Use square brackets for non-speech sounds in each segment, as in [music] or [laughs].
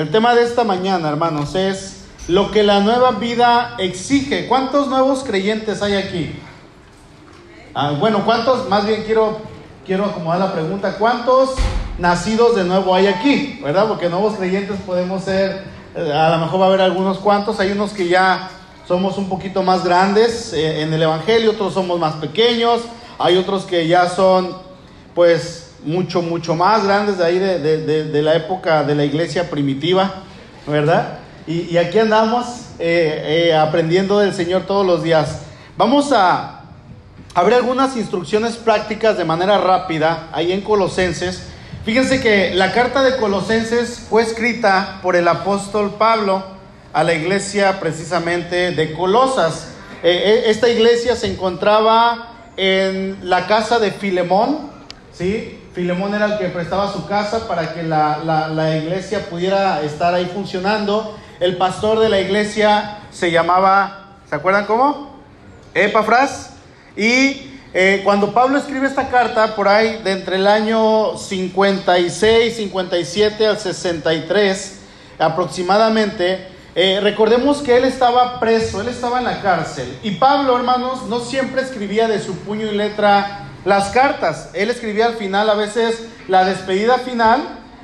El tema de esta mañana, hermanos, es lo que la nueva vida exige. ¿Cuántos nuevos creyentes hay aquí? Ah, bueno, ¿cuántos? Más bien quiero, quiero acomodar la pregunta. ¿Cuántos nacidos de nuevo hay aquí? ¿Verdad? Porque nuevos creyentes podemos ser, eh, a lo mejor va a haber algunos cuantos. Hay unos que ya somos un poquito más grandes eh, en el Evangelio, otros somos más pequeños. Hay otros que ya son, pues, mucho, mucho más grandes de ahí de, la época de la iglesia primitiva, ¿verdad? Y, aquí andamos eh, eh, aprendiendo del Señor todos los días. Vamos a, a ver algunas instrucciones prácticas de manera rápida ahí en Colosenses. Fíjense que la carta de Colosenses fue escrita por el apóstol Pablo a la iglesia precisamente de Colosas. Eh, esta iglesia se encontraba en la casa de Filemón, ¿sí? Filemón era el que prestaba su casa para que la, iglesia pudiera estar ahí funcionando. El pastor de la iglesia se llamaba, ¿se acuerdan cómo? Epafras. Y eh, cuando Pablo escribe esta carta, por ahí de entre el año 56, 57 al 63 aproximadamente, eh, recordemos que él estaba preso, él estaba en la cárcel. Y Pablo, hermanos, no siempre escribía de su puño y letra las cartas. Él escribía al final a veces la despedida final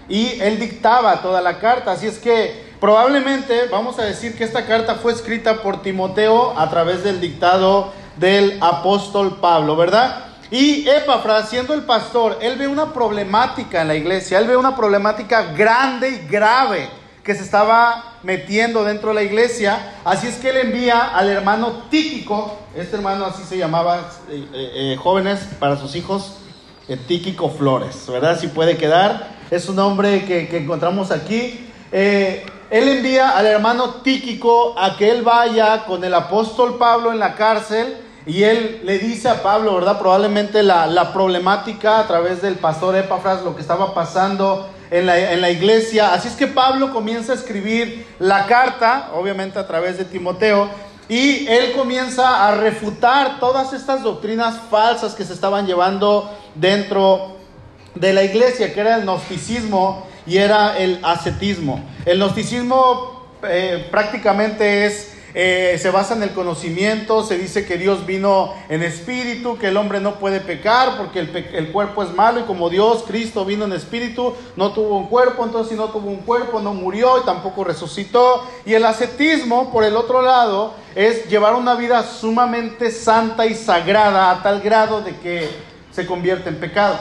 y él dictaba toda la carta. Así es que probablemente vamos a decir que esta carta fue escrita por Timoteo a través del dictado del apóstol Pablo, ¿verdad? Y Epafras, siendo el pastor, él ve una problemática en la iglesia, él ve una problemática grande y grave que se estaba metiendo dentro de la iglesia. Así es que él envía al hermano Tíquico, este hermano así se llamaba, eh, eh, eh, jóvenes para sus hijos, Tíquico Flores, ¿verdad? Si puede quedar, es un nombre que, encontramos aquí. él envía al hermano Tíquico a que él vaya con el apóstol Pablo en la cárcel. Y él le dice a Pablo, ¿verdad? Probablemente la, la problemática a través del pastor Epafras, lo que estaba pasando en la, iglesia. Así es que Pablo comienza a escribir la carta, obviamente a través de Timoteo, y él comienza a refutar todas estas doctrinas falsas que se estaban llevando dentro de la iglesia, que era el gnosticismo y era el ascetismo. El gnosticismo eh, prácticamente es eh, se basa en el conocimiento, se dice que Dios vino en espíritu, que el hombre no puede pecar porque el, cuerpo es malo y como Dios, Cristo vino en espíritu, no tuvo un cuerpo, entonces si no tuvo un cuerpo no murió y tampoco resucitó. Y el ascetismo, por el otro lado, es llevar una vida sumamente santa y sagrada a tal grado de que se convierte en pecado,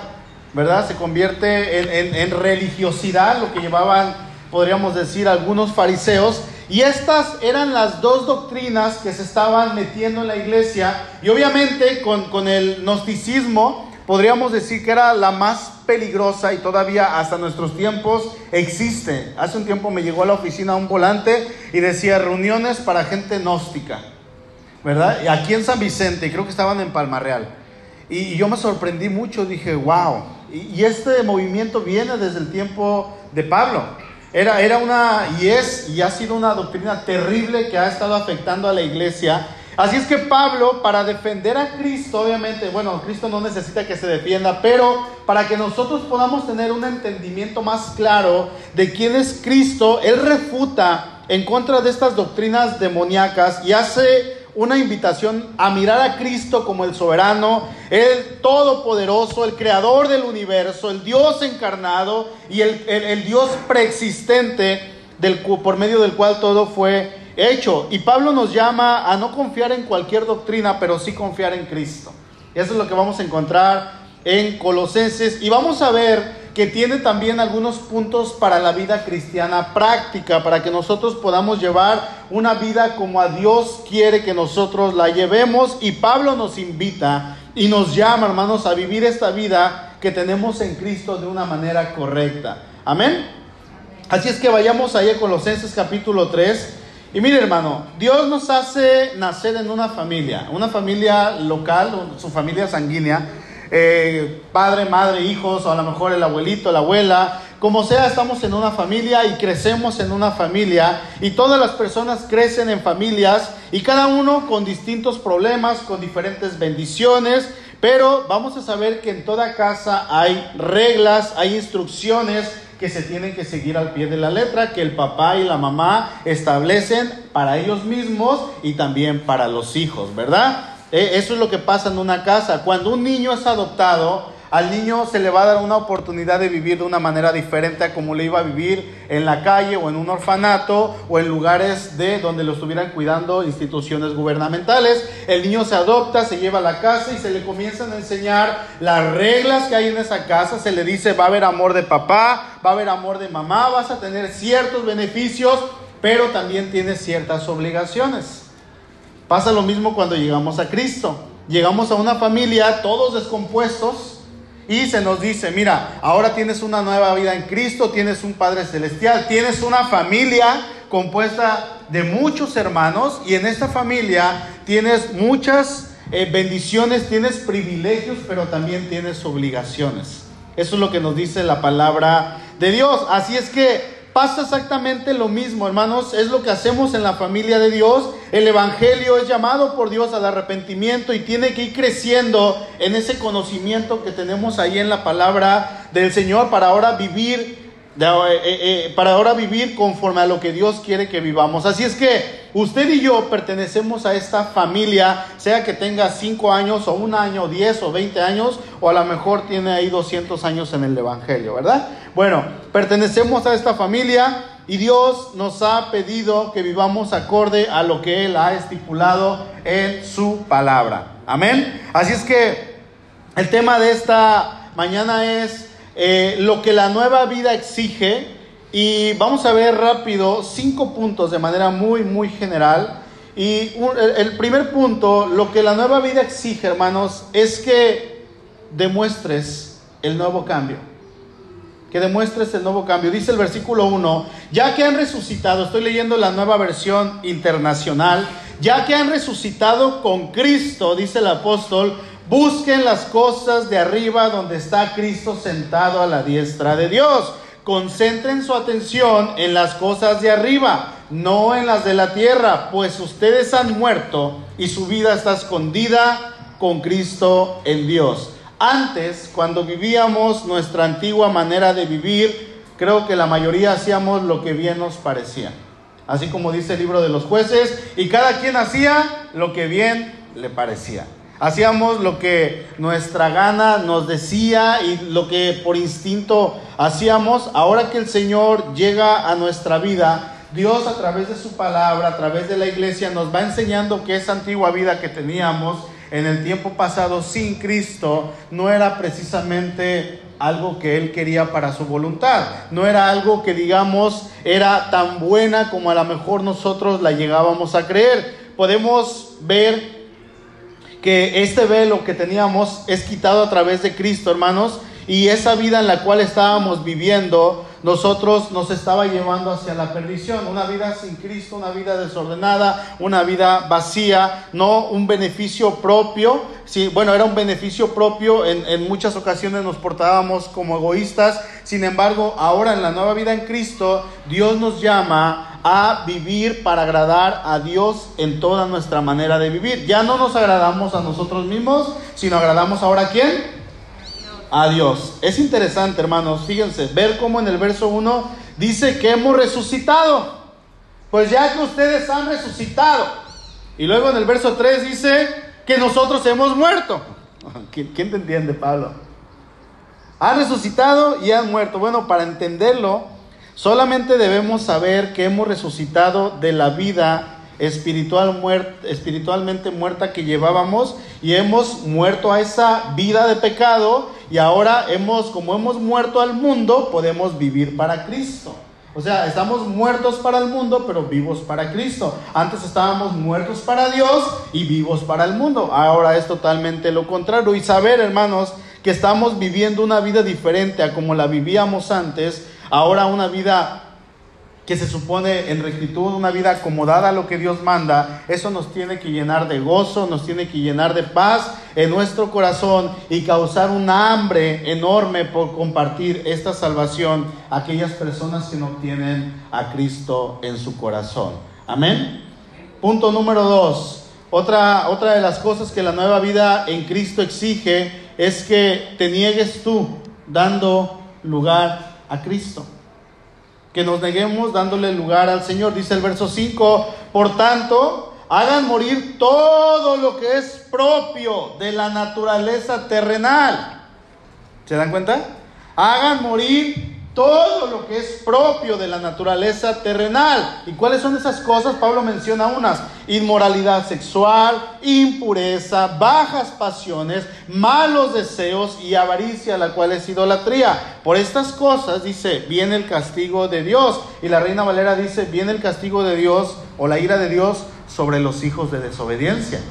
¿verdad? Se convierte en religiosidad, lo que llevaban, podríamos decir, algunos fariseos y estas eran las dos doctrinas que se estaban metiendo en la iglesia. Y obviamente con, el gnosticismo podríamos decir que era la más peligrosa y todavía hasta nuestros tiempos existe. Hace un tiempo me llegó a la oficina un volante y decía reuniones para gente gnóstica. ¿Verdad? Y aquí en San Vicente, creo que estaban en Palmarreal. Y, y yo me sorprendí mucho, dije, wow. y este movimiento viene desde el tiempo de Pablo. Era, era una, y es, y ha sido una doctrina terrible que ha estado afectando a la iglesia. Así es que Pablo, para defender a Cristo, obviamente, bueno, Cristo no necesita que se defienda, pero para que nosotros podamos tener un entendimiento más claro de quién es Cristo, él refuta en contra de estas doctrinas demoníacas y hace una invitación a mirar a Cristo como el soberano, el todopoderoso, el creador del universo, el Dios encarnado y el, Dios preexistente del, por medio del cual todo fue hecho. Y Pablo nos llama a no confiar en cualquier doctrina, pero sí confiar en Cristo. Eso es lo que vamos a encontrar en Colosenses. Y vamos a ver que tiene también algunos puntos para la vida cristiana práctica, para que nosotros podamos llevar una vida como a Dios quiere que nosotros la llevemos. Y Pablo nos invita y nos llama, hermanos, a vivir esta vida que tenemos en Cristo de una manera correcta. Amén. Así es que vayamos ahí a Colosenses capítulo 3. Y mire hermano, Dios nos hace nacer en una familia, una familia local, su familia sanguínea, eh, padre, madre, hijos, o a lo mejor el abuelito, la abuela, como sea, estamos en una familia y crecemos en una familia y todas las personas crecen en familias y cada uno con distintos problemas, con diferentes bendiciones, pero vamos a saber que en toda casa hay reglas, hay instrucciones que se tienen que seguir al pie de la letra, que el papá y la mamá establecen para ellos mismos y también para los hijos, ¿verdad? E, eso es lo que pasa en una casa. Cuando un niño es adoptado, al niño se le va a dar una oportunidad de vivir de una manera diferente a como le iba a vivir en la calle o en un orfanato o en lugares de donde lo estuvieran cuidando instituciones gubernamentales. El niño se adopta, se lleva a la casa y se le comienzan a enseñar las reglas que hay en esa casa. Se le dice va a haber amor de papá, va a haber amor de mamá, vas a tener ciertos beneficios, pero también tienes ciertas obligaciones. Pasa lo mismo cuando llegamos a Cristo. Llegamos a una familia todos descompuestos y se nos dice, mira, ahora tienes una nueva vida en Cristo, tienes un Padre Celestial, tienes una familia compuesta de muchos hermanos y en esta familia tienes muchas eh, bendiciones, tienes privilegios, pero también tienes obligaciones. Eso es lo que nos dice la palabra de Dios. Así es que pasa exactamente lo mismo, hermanos. Es lo que hacemos en la familia de Dios. El Evangelio es llamado por Dios al arrepentimiento y tiene que ir creciendo en ese conocimiento que tenemos ahí en la palabra del Señor para ahora vivir eh, eh, eh, para ahora vivir conforme a lo que Dios quiere que vivamos. Así es que usted y yo pertenecemos a esta familia, sea que tenga 5 años o un año, 10 o 20 años, o a lo mejor tiene ahí 200 años en el Evangelio, ¿verdad? Bueno, pertenecemos a esta familia y Dios nos ha pedido que vivamos acorde a lo que Él ha estipulado en su palabra. Amén. Así es que el tema de esta mañana es eh, lo que la nueva vida exige. Y vamos a ver rápido cinco puntos de manera muy, muy general. Y el primer punto, lo que la nueva vida exige, hermanos, es que demuestres el nuevo cambio. Que demuestres el nuevo cambio. Dice el versículo 1, ya que han resucitado, estoy leyendo la nueva versión internacional, ya que han resucitado con Cristo, dice el apóstol, Busquen las cosas de arriba donde está Cristo sentado a la diestra de Dios. Concentren su atención en las cosas de arriba, no en las de la tierra, pues ustedes han muerto y su vida está escondida con Cristo en Dios. Antes, cuando vivíamos nuestra antigua manera de vivir, creo que la mayoría hacíamos lo que bien nos parecía. Así como dice el libro de los jueces, y cada quien hacía lo que bien le parecía. Hacíamos lo que nuestra gana nos decía y lo que por instinto hacíamos. Ahora que el Señor llega a nuestra vida, Dios a través de su palabra, a través de la iglesia, nos va enseñando que esa antigua vida que teníamos en el tiempo pasado sin Cristo no era precisamente algo que Él quería para su voluntad. No era algo que digamos era tan buena como a lo mejor nosotros la llegábamos a creer. Podemos ver que este velo que teníamos es quitado a través de Cristo, hermanos, y esa vida en la cual estábamos viviendo, nosotros nos estaba llevando hacia la perdición, una vida sin Cristo, una vida desordenada, una vida vacía, no un beneficio propio, sí, bueno, era un beneficio propio, en, en muchas ocasiones nos portábamos como egoístas, sin embargo, ahora en la nueva vida en Cristo, Dios nos llama a vivir para agradar a Dios en toda nuestra manera de vivir. Ya no nos agradamos a nosotros mismos, sino agradamos ahora a quién? A Dios. Es interesante, hermanos, fíjense, ver cómo en el verso 1 dice que hemos resucitado. Pues ya que ustedes han resucitado. Y luego en el verso 3 dice que nosotros hemos muerto. [laughs] ¿Quién, te entiende, Pablo? Han resucitado y han muerto. Bueno, para entenderlo, Solamente debemos saber que hemos resucitado de la vida espiritual espiritualmente muerta que llevábamos y hemos muerto a esa vida de pecado y ahora hemos, como hemos muerto al mundo, podemos vivir para Cristo. O sea, estamos muertos para el mundo, pero vivos para Cristo. Antes estábamos muertos para Dios y vivos para el mundo. Ahora es totalmente lo contrario. Y saber, hermanos, que estamos viviendo una vida diferente a como la vivíamos antes, ahora una vida que se supone en rectitud, una vida acomodada a lo que Dios manda, eso nos tiene que llenar de gozo, nos tiene que llenar de paz en nuestro corazón y causar una hambre enorme por compartir esta salvación a aquellas personas que no tienen a Cristo en su corazón. Amén. Punto número dos. Otra, otra de las cosas que la nueva vida en Cristo exige es que te niegues tú dando lugar a Cristo. Que nos neguemos dándole lugar al Señor. Dice el verso 5, por tanto, hagan morir todo lo que es propio de la naturaleza terrenal. ¿Se dan cuenta? Hagan morir todo lo que es propio de la naturaleza terrenal. ¿Y cuáles son esas cosas? Pablo menciona unas. Inmoralidad sexual, impureza, bajas pasiones, malos deseos y avaricia, la cual es idolatría. Por estas cosas, dice, viene el castigo de Dios. Y la reina Valera dice, viene el castigo de Dios o la ira de Dios sobre los hijos de desobediencia.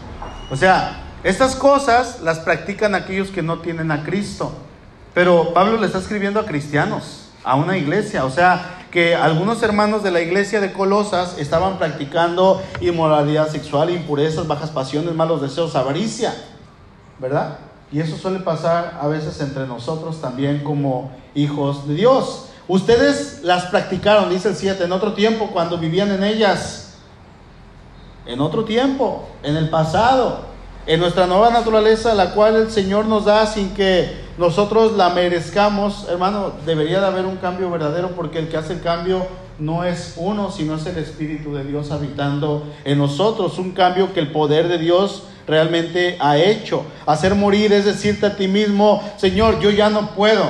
O sea, estas cosas las practican aquellos que no tienen a Cristo. Pero Pablo le está escribiendo a cristianos a una iglesia. O sea, que algunos hermanos de la iglesia de Colosas estaban practicando inmoralidad sexual, impurezas, bajas pasiones, malos deseos, avaricia, ¿verdad? Y eso suele pasar a veces entre nosotros también como hijos de Dios. Ustedes las practicaron, dice el 7, en otro tiempo cuando vivían en ellas. En otro tiempo, en el pasado, en nuestra nueva naturaleza, la cual el Señor nos da sin que nosotros la merezcamos, hermano, debería de haber un cambio verdadero porque el que hace el cambio no es uno, sino es el Espíritu de Dios habitando en nosotros. Un cambio que el poder de Dios realmente ha hecho. Hacer morir es decirte a ti mismo, Señor, yo ya no puedo,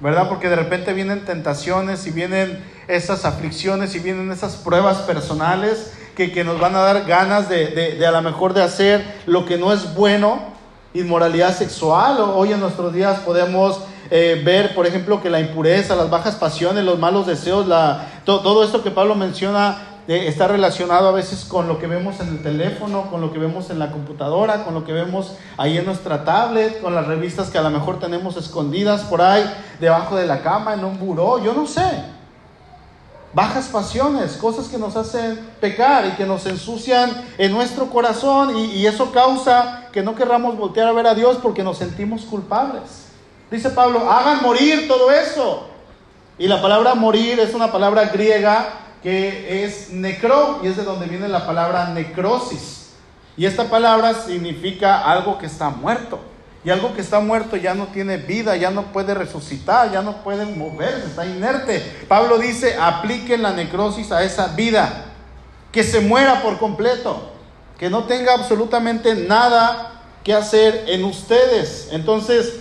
¿verdad? Porque de repente vienen tentaciones y vienen esas aflicciones y vienen esas pruebas personales que, que nos van a dar ganas de, de, a lo mejor de hacer lo que no es bueno inmoralidad sexual. Hoy en nuestros días podemos eh, ver, por ejemplo, que la impureza, las bajas pasiones, los malos deseos, la, todo esto que Pablo menciona eh, está relacionado a veces con lo que vemos en el teléfono, con lo que vemos en la computadora, con lo que vemos ahí en nuestra tablet, con las revistas que a lo mejor tenemos escondidas por ahí debajo de la cama, en un buró, yo no sé bajas pasiones, cosas que nos hacen pecar y que nos ensucian en nuestro corazón y, eso causa que no querramos voltear a ver a Dios porque nos sentimos culpables. Dice Pablo, hagan morir todo eso. Y la palabra morir es una palabra griega que es necro y es de donde viene la palabra necrosis. Y esta palabra significa algo que está muerto. Y algo que está muerto ya no tiene vida, ya no puede resucitar, ya no puede moverse, está inerte. Pablo dice, apliquen la necrosis a esa vida, que se muera por completo, que no tenga absolutamente nada que hacer en ustedes. Entonces,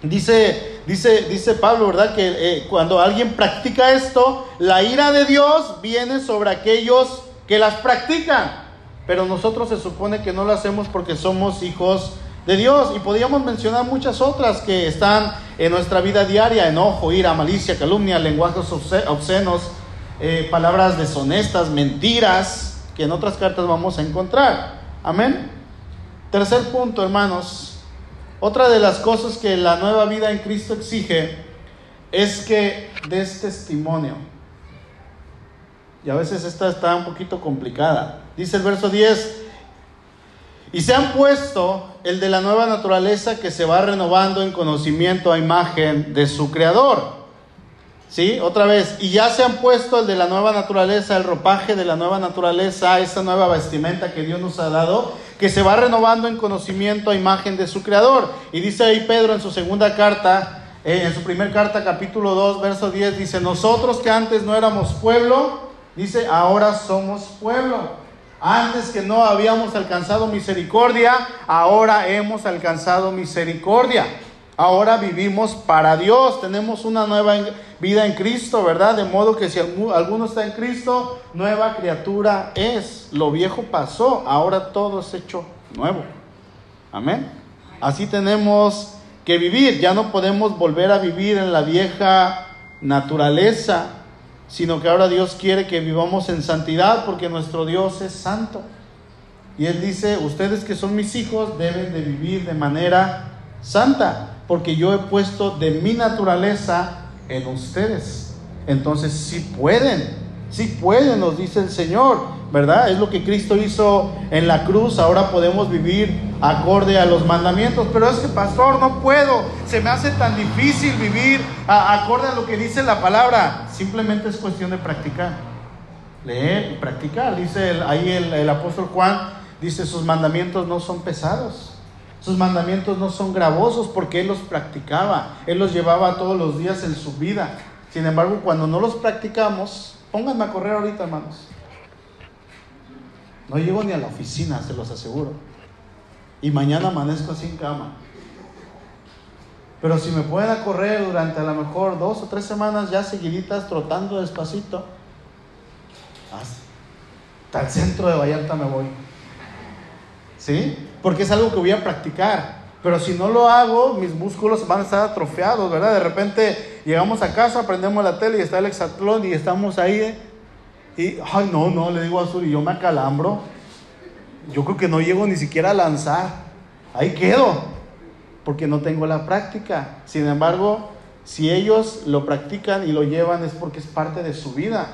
dice, dice, dice Pablo, ¿verdad? Que eh, cuando alguien practica esto, la ira de Dios viene sobre aquellos que las practican. Pero nosotros se supone que no lo hacemos porque somos hijos de Dios. Y podríamos mencionar muchas otras que están en nuestra vida diaria, enojo, ira, malicia, calumnia, lenguajes obscenos, eh, palabras deshonestas, mentiras, que en otras cartas vamos a encontrar. Amén. Tercer punto, hermanos. Otra de las cosas que la nueva vida en Cristo exige es que des testimonio. Y a veces esta está un poquito complicada. Dice el verso 10, y se han puesto el de la nueva naturaleza que se va renovando en conocimiento a imagen de su creador. ¿Sí? Otra vez, y ya se han puesto el de la nueva naturaleza, el ropaje de la nueva naturaleza, esa nueva vestimenta que Dios nos ha dado, que se va renovando en conocimiento a imagen de su creador. Y dice ahí Pedro en su segunda carta, eh, en su primera carta, capítulo 2, verso 10, dice, nosotros que antes no éramos pueblo, dice, ahora somos pueblo antes que no habíamos alcanzado misericordia, ahora hemos alcanzado misericordia. Ahora vivimos para Dios, tenemos una nueva vida en Cristo, ¿verdad? De modo que si alguno está en Cristo, nueva criatura es. Lo viejo pasó, ahora todo es hecho nuevo. Amén. Así tenemos que vivir, ya no podemos volver a vivir en la vieja naturaleza, sino que ahora Dios quiere que vivamos en santidad porque nuestro Dios es santo. Y Él dice, ustedes que son mis hijos deben de vivir de manera santa, porque yo he puesto de mi naturaleza en ustedes. Entonces, si pueden, si pueden, nos dice el Señor. ¿verdad? Es lo que Cristo hizo en la cruz, ahora podemos vivir acorde a los mandamientos, pero es que pastor, no puedo, se me hace tan difícil vivir acorde a lo que dice la palabra, simplemente es cuestión de practicar, leer y practicar, dice ahí el, el apóstol Juan, dice sus mandamientos no son pesados. Sus mandamientos no son gravosos porque Él los practicaba, Él los llevaba todos los días en su vida. Sin embargo, cuando no los practicamos, pónganme a correr ahorita, hermanos. No llego ni a la oficina, se los aseguro. Y mañana amanezco así en cama. Pero si me pueden correr durante a lo mejor dos o tres semanas ya seguiditas, trotando despacito, hasta el centro de Vallarta me voy. ¿Sí? Porque es algo que voy a practicar. Pero si no lo hago, mis músculos van a estar atrofiados, ¿verdad? De repente llegamos a casa, prendemos la tele y está el hexatlón y estamos ahí. ¿eh? Y, ay, no, no, le digo a Azul y yo me acalambro. Yo creo que no llego ni siquiera a lanzar. Ahí quedo porque no tengo la práctica. Sin embargo, si ellos lo practican y lo llevan es porque es parte de su vida,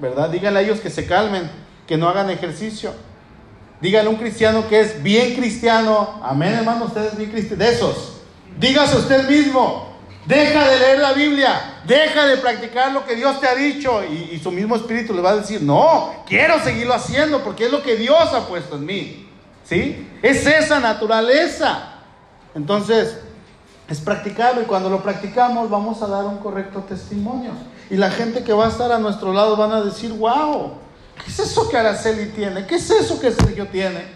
¿verdad? Díganle a ellos que se calmen, que no hagan ejercicio. Díganle a un cristiano que es bien cristiano, amén hermano, ustedes bien cristianos, de esos. Dígase usted mismo, deja de leer la Biblia, deja de practicar lo que Dios te ha dicho y, y su mismo espíritu le va a decir, no, quiero seguirlo haciendo porque es lo que Dios ha puesto en mí. ¿Sí? Es esa naturaleza. Entonces, es practicable y cuando lo practicamos vamos a dar un correcto testimonio. Y la gente que va a estar a nuestro lado van a decir, wow, ¿qué es eso que Araceli tiene? ¿Qué es eso que Sergio tiene?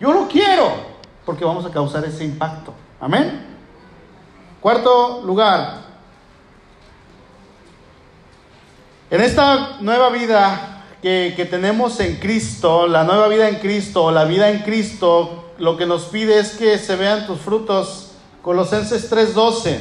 Yo lo quiero, porque vamos a causar ese impacto. Amén. Cuarto lugar, en esta nueva vida que, tenemos en Cristo, la nueva vida en Cristo, la vida en Cristo, lo que nos pide es que se vean tus frutos. Colosenses 3:12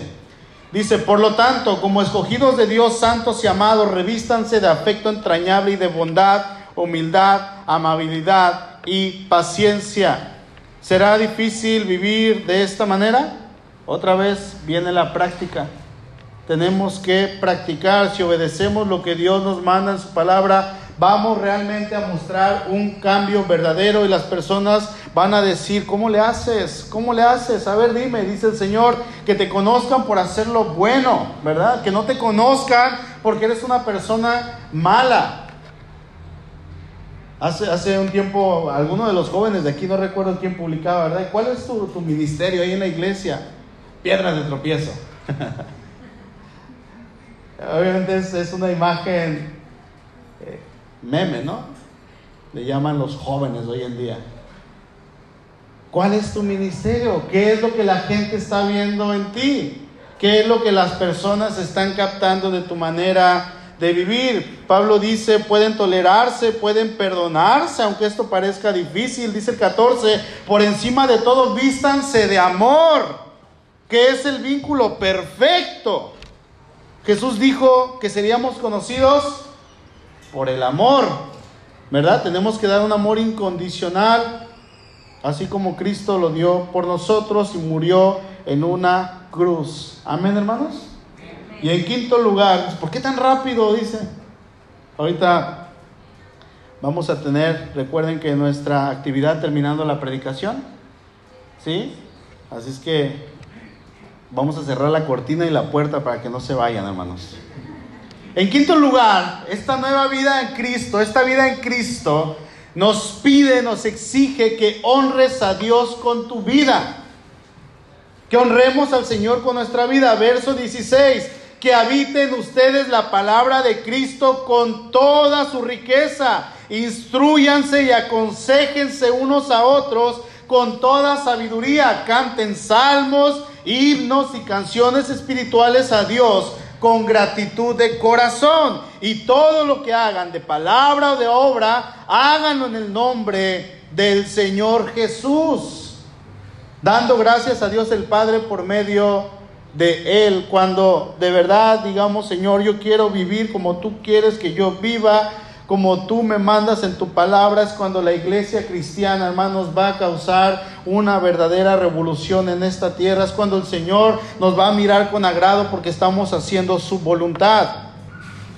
dice, por lo tanto, como escogidos de Dios, santos y amados, revístanse de afecto entrañable y de bondad, humildad, amabilidad y paciencia. ¿Será difícil vivir de esta manera? Otra vez viene la práctica. Tenemos que practicar, si obedecemos lo que Dios nos manda en su palabra, vamos realmente a mostrar un cambio verdadero y las personas van a decir, ¿cómo le haces? ¿Cómo le haces? A ver, dime, dice el Señor, que te conozcan por hacer lo bueno, ¿verdad? Que no te conozcan porque eres una persona mala. Hace, hace un tiempo, alguno de los jóvenes de aquí, no recuerdo quién publicaba, ¿verdad? ¿Cuál es tu, tu ministerio ahí en la iglesia? Piedras de tropiezo. [laughs] Obviamente es, es una imagen meme, ¿no? Le llaman los jóvenes hoy en día. ¿Cuál es tu ministerio? ¿Qué es lo que la gente está viendo en ti? ¿Qué es lo que las personas están captando de tu manera de vivir? Pablo dice, pueden tolerarse, pueden perdonarse, aunque esto parezca difícil. Dice el 14, por encima de todo, vístanse de amor, que es el vínculo perfecto. Jesús dijo que seríamos conocidos por el amor, ¿verdad? Tenemos que dar un amor incondicional, así como Cristo lo dio por nosotros y murió en una cruz. Amén, hermanos. Y en quinto lugar, ¿por qué tan rápido? Dice. Ahorita vamos a tener, recuerden que nuestra actividad terminando la predicación, ¿sí? Así es que vamos a cerrar la cortina y la puerta para que no se vayan, hermanos. En quinto lugar, esta nueva vida en Cristo, esta vida en Cristo, nos pide, nos exige que honres a Dios con tu vida. Que honremos al Señor con nuestra vida. Verso 16. Que habiten ustedes la palabra de Cristo con toda su riqueza. Instruyanse y aconsejense unos a otros con toda sabiduría. Canten salmos, himnos y canciones espirituales a Dios con gratitud de corazón. Y todo lo que hagan de palabra o de obra, háganlo en el nombre del Señor Jesús. Dando gracias a Dios el Padre por medio de Él. Cuando de verdad digamos, Señor, yo quiero vivir como tú quieres que yo viva como tú me mandas en tu palabra, es cuando la iglesia cristiana, hermanos, va a causar una verdadera revolución en esta tierra, es cuando el Señor nos va a mirar con agrado porque estamos haciendo su voluntad.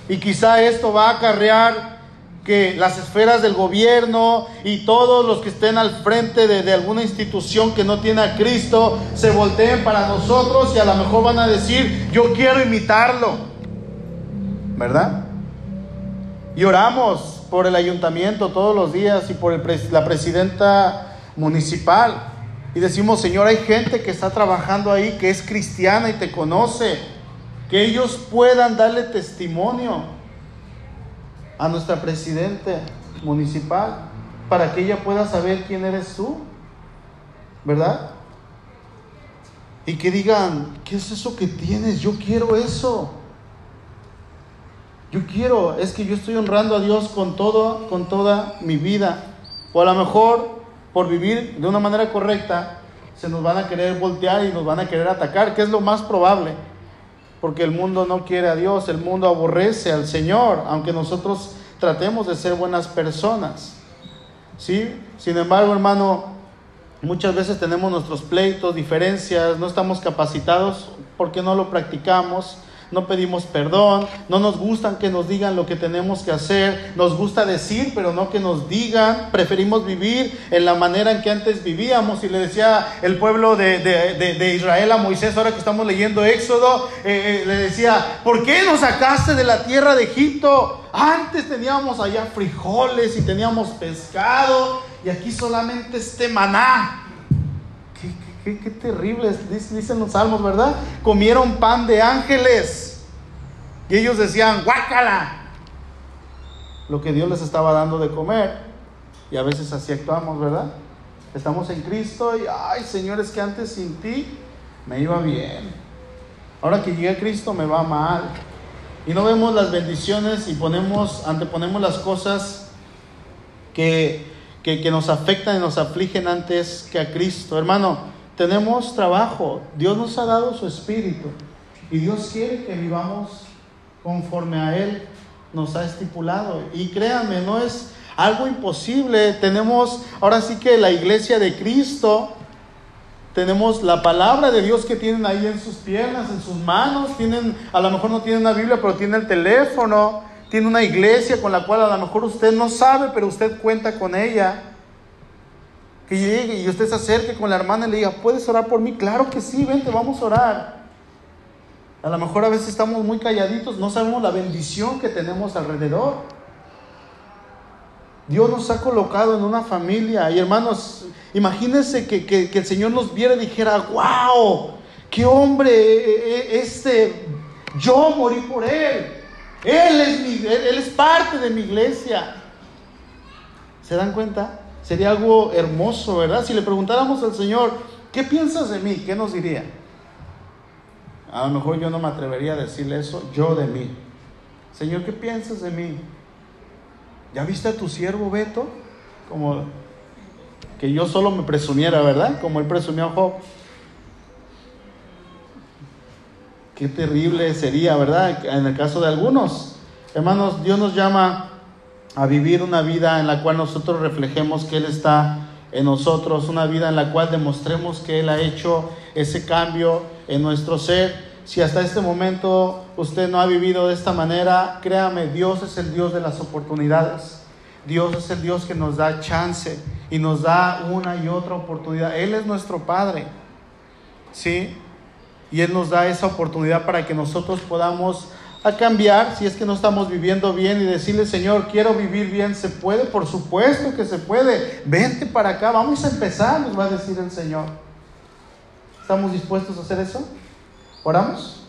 Y quizá esto va a acarrear que las esferas del gobierno y todos los que estén al frente de, alguna institución que no tiene a Cristo se volteen para nosotros y a lo mejor van a decir, yo quiero imitarlo, ¿verdad? Y oramos por el ayuntamiento todos los días y por la presidenta municipal. Y decimos, Señor, hay gente que está trabajando ahí, que es cristiana y te conoce, que ellos puedan darle testimonio a nuestra presidente municipal para que ella pueda saber quién eres tú, ¿verdad? Y que digan, ¿qué es eso que tienes? Yo quiero eso. Yo quiero, es que yo estoy honrando a Dios con todo, con toda mi vida. O a lo mejor por vivir de una manera correcta, se nos van a querer voltear y nos van a querer atacar, que es lo más probable. Porque el mundo no quiere a Dios, el mundo aborrece al Señor, aunque nosotros tratemos de ser buenas personas. ¿Sí? Sin embargo, hermano, muchas veces tenemos nuestros pleitos, diferencias, no estamos capacitados porque no lo practicamos no pedimos perdón, no nos gustan que nos digan lo que tenemos que hacer, nos gusta decir, pero no que nos digan, preferimos vivir en la manera en que antes vivíamos. Y le decía el pueblo de, Israel a Moisés, ahora que estamos leyendo Éxodo, eh, eh, le decía, ¿por qué nos sacaste de la tierra de Egipto? Antes teníamos allá frijoles y teníamos pescado y aquí solamente este maná. Qué, terrible, dicen los salmos, ¿verdad? Comieron pan de ángeles. Y ellos decían, guácala. Lo que Dios les estaba dando de comer. Y a veces así actuamos, ¿verdad? Estamos en Cristo y, ay, Señor, es que antes sin ti me iba bien. Ahora que llegué a Cristo me va mal. Y no vemos las bendiciones y ponemos, anteponemos las cosas que, que nos afectan y nos afligen antes que a Cristo. Hermano, tenemos trabajo, Dios nos ha dado su espíritu. Y Dios quiere que vivamos conforme a Él nos ha estipulado. Y créanme, no es algo imposible. Tenemos ahora sí que la iglesia de Cristo, tenemos la palabra de Dios que tienen ahí en sus piernas, en sus manos, tienen, a lo mejor no tienen una Biblia, pero tienen el teléfono, tiene una iglesia con la cual a lo mejor usted no sabe, pero usted cuenta con ella que llegue y usted se acerque con la hermana y le diga, ¿puedes orar por mí? Claro que sí, vente, vamos a orar. A lo mejor a veces estamos muy calladitos, no sabemos la bendición que tenemos alrededor. Dios nos ha colocado en una familia y hermanos, imagínense que, que el Señor nos viera y dijera, wow, qué hombre, e, e, este, yo morí por él. Él es, mi, él es parte de mi iglesia. ¿Se dan cuenta? Sería algo hermoso, ¿verdad? Si le preguntáramos al Señor, ¿qué piensas de mí? ¿Qué nos diría? A lo mejor yo no me atrevería a decirle eso, yo de mí. Señor, ¿qué piensas de mí? ¿Ya viste a tu siervo Beto? Como que yo solo me presumiera, ¿verdad? Como él presumió a Job. Qué terrible sería, ¿verdad? En el caso de algunos. Hermanos, Dios nos llama a vivir una vida en la cual nosotros reflejemos que Él está en nosotros, una vida en la cual demostremos que Él ha hecho ese cambio en nuestro ser. Si hasta este momento usted no ha vivido de esta manera, créame, Dios es el Dios de las oportunidades. Dios es el Dios que nos da chance y nos da una y otra oportunidad. Él es nuestro Padre. ¿Sí? Y Él nos da esa oportunidad para que nosotros podamos a cambiar si es que no estamos viviendo bien y decirle, Señor, quiero vivir bien, ¿se puede? Por supuesto que se puede. Vente para acá, vamos a empezar, nos va a decir el Señor. ¿Estamos dispuestos a hacer eso? ¿Oramos?